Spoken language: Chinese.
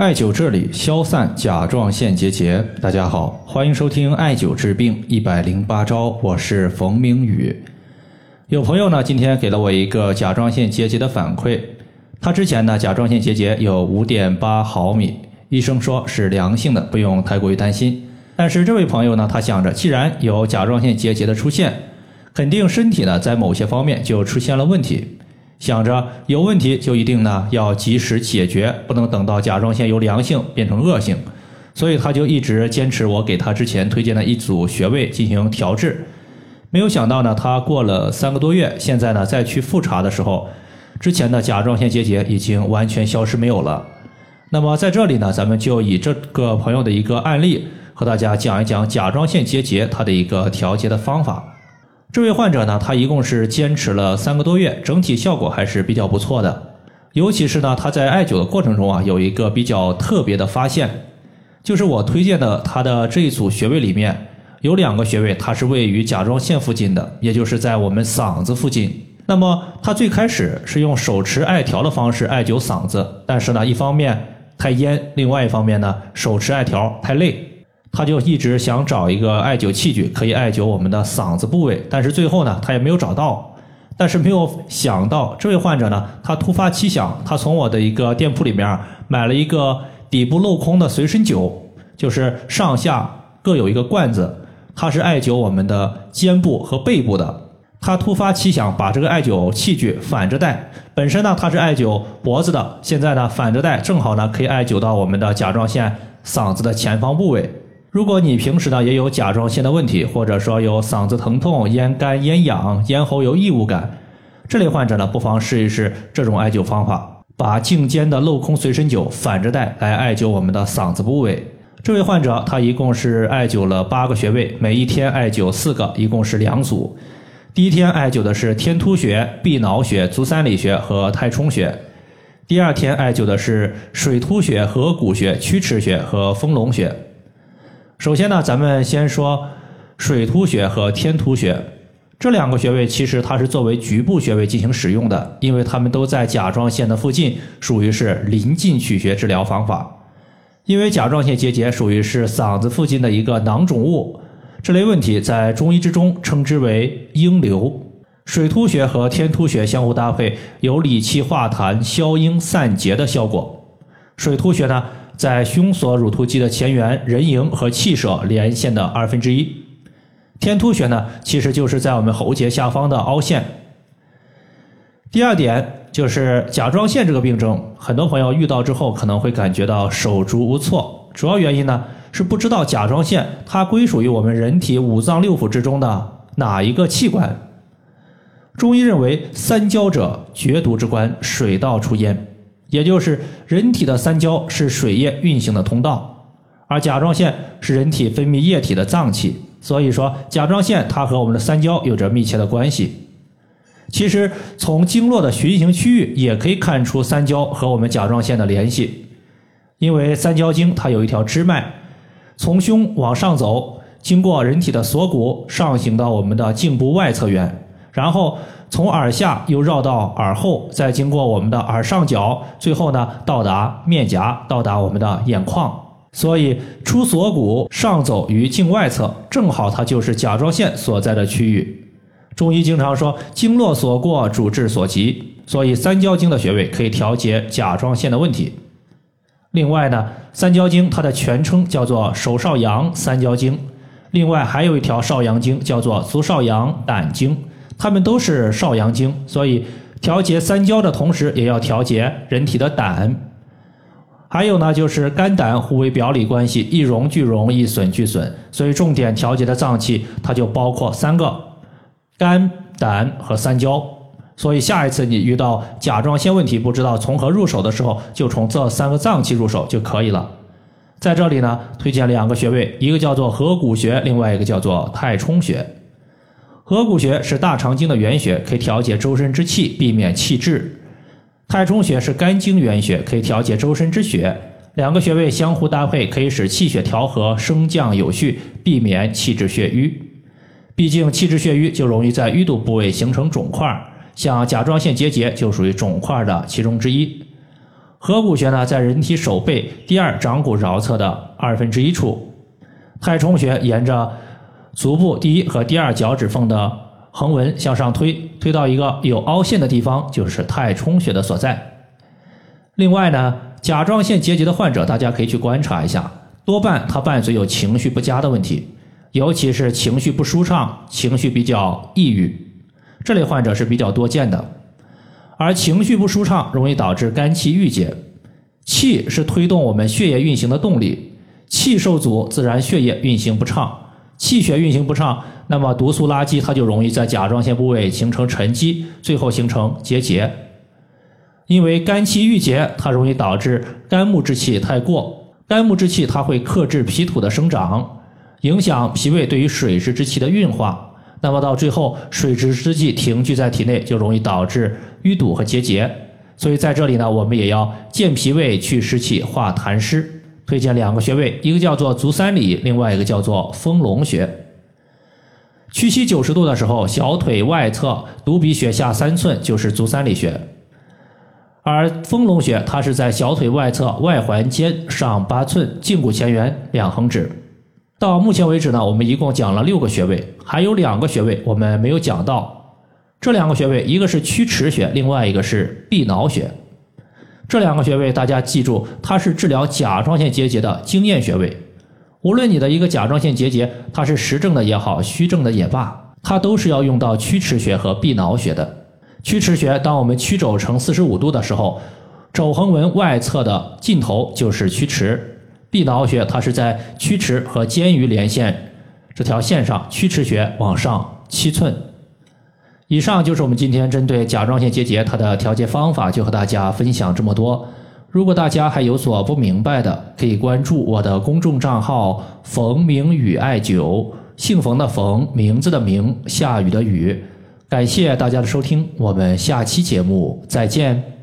艾灸这里消散甲状腺结节，大家好，欢迎收听艾灸治病一百零八招，我是冯明宇。有朋友呢，今天给了我一个甲状腺结节的反馈，他之前呢甲状腺结节有五点八毫米，医生说是良性的，不用太过于担心。但是这位朋友呢，他想着既然有甲状腺结节的出现，肯定身体呢在某些方面就出现了问题。想着有问题就一定呢要及时解决，不能等到甲状腺由良性变成恶性，所以他就一直坚持我给他之前推荐的一组穴位进行调治。没有想到呢，他过了三个多月，现在呢再去复查的时候，之前的甲状腺结节已经完全消失没有了。那么在这里呢，咱们就以这个朋友的一个案例和大家讲一讲甲状腺结节它的一个调节的方法。这位患者呢，他一共是坚持了三个多月，整体效果还是比较不错的。尤其是呢，他在艾灸的过程中啊，有一个比较特别的发现，就是我推荐的他的这一组穴位里面有两个穴位，它是位于甲状腺附近的，也就是在我们嗓子附近。那么他最开始是用手持艾条的方式艾灸嗓子，但是呢，一方面太烟，另外一方面呢，手持艾条太累。他就一直想找一个艾灸器具，可以艾灸我们的嗓子部位，但是最后呢，他也没有找到。但是没有想到，这位患者呢，他突发奇想，他从我的一个店铺里面买了一个底部镂空的随身灸，就是上下各有一个罐子，它是艾灸我们的肩部和背部的。他突发奇想，把这个艾灸器具反着戴，本身呢它是艾灸脖子的，现在呢反着戴，正好呢可以艾灸到我们的甲状腺嗓子的前方部位。如果你平时呢也有甲状腺的问题，或者说有嗓子疼痛、咽干、咽痒、咽喉有异物感，这类患者呢不妨试一试这种艾灸方法，把颈肩的镂空随身灸反着戴来艾灸我们的嗓子部位。这位患者他一共是艾灸了八个穴位，每一天艾灸四个，一共是两组。第一天艾灸的是天突穴、臂脑穴、足三里穴和太冲穴；第二天艾灸的是水突穴、合谷穴、曲池穴和丰隆穴。首先呢，咱们先说水突穴和天突穴这两个穴位，其实它是作为局部穴位进行使用的，因为它们都在甲状腺的附近，属于是临近取穴治疗方法。因为甲状腺结节属于是嗓子附近的一个囊肿物，这类问题在中医之中称之为嘤瘤。水突穴和天突穴相互搭配，有理气化痰、消嘤散结的效果。水突穴呢？在胸锁乳突肌的前缘人迎和气舍连线的二分之一，天突穴呢，其实就是在我们喉结下方的凹陷。第二点就是甲状腺这个病症，很多朋友遇到之后可能会感觉到手足无措，主要原因呢是不知道甲状腺它归属于我们人体五脏六腑之中的哪一个器官。中医认为三焦者厥毒之官，水道出焉。也就是人体的三焦是水液运行的通道，而甲状腺是人体分泌液体的脏器，所以说甲状腺它和我们的三焦有着密切的关系。其实从经络的循行区域也可以看出三焦和我们甲状腺的联系，因为三焦经它有一条支脉，从胸往上走，经过人体的锁骨上行到我们的颈部外侧缘，然后。从耳下又绕到耳后，再经过我们的耳上角，最后呢到达面颊，到达我们的眼眶。所以出锁骨上走于颈外侧，正好它就是甲状腺所在的区域。中医经常说经络所过，主治所及，所以三焦经的穴位可以调节甲状腺的问题。另外呢，三焦经它的全称叫做手少阳三焦经，另外还有一条少阳经叫做足少阳胆经。它们都是少阳经，所以调节三焦的同时，也要调节人体的胆。还有呢，就是肝胆互为表里关系，一荣俱荣，一损俱损。所以重点调节的脏器，它就包括三个：肝、胆和三焦。所以下一次你遇到甲状腺问题不知道从何入手的时候，就从这三个脏器入手就可以了。在这里呢，推荐两个穴位，一个叫做合谷穴，另外一个叫做太冲穴。合谷穴是大肠经的原穴，可以调节周身之气，避免气滞。太冲穴是肝经原穴，可以调节周身之血。两个穴位相互搭配，可以使气血调和，升降有序，避免气滞血瘀。毕竟气滞血瘀就容易在淤堵部位形成肿块，像甲状腺结节就属于肿块的其中之一。合谷穴呢，在人体手背第二掌骨桡侧的二分之一处。太冲穴沿着足部第一和第二脚趾缝的横纹向上推，推到一个有凹陷的地方，就是太冲穴的所在。另外呢，甲状腺结节的患者，大家可以去观察一下，多半他伴随有情绪不佳的问题，尤其是情绪不舒畅、情绪比较抑郁，这类患者是比较多见的。而情绪不舒畅容易导致肝气郁结，气是推动我们血液运行的动力，气受阻，自然血液运行不畅，气血运行不畅，那么毒素垃圾它就容易在甲状腺部位形成沉积，最后形成结节。因为肝气郁结，它容易导致肝木之气太过，肝木之气它会克制脾土的生长，影响脾胃对于水湿之气的运化。那么到最后，水湿之气停聚在体内，就容易导致淤堵和结节。所以在这里呢，我们也要健脾胃、去湿气、化痰湿。推荐两个穴位，一个叫做足三里，另外一个叫做丰隆穴。屈膝九十度的时候，小腿外侧犊鼻穴下三寸就是足三里穴。而丰隆穴，它是在小腿外侧外环尖上八寸，胫骨前缘两横指。到目前为止呢，我们一共讲了六个穴位，还有两个穴位我们没有讲到。这两个穴位，一个是曲池穴，另外一个是臂脑穴。这两个穴位大家记住，它是治疗甲状腺结节的经验穴位。无论你的一个甲状腺结节，它是实症的也好，虚症的也罢，它都是要用到曲池穴和臂脑穴的。曲池穴，当我们曲肘成四十五度的时候，肘横纹外侧的尽头就是曲池。臂脑穴，它是在曲池和肩盂连线这条线上，曲池穴往上七寸。以上就是我们今天针对甲状腺结节它的调节方法，就和大家分享这么多。如果大家还有所不明白的，可以关注我的公众账号“冯明宇艾灸”，姓冯的冯，名字的名，下雨的雨。感谢大家的收听，我们下期节目再见。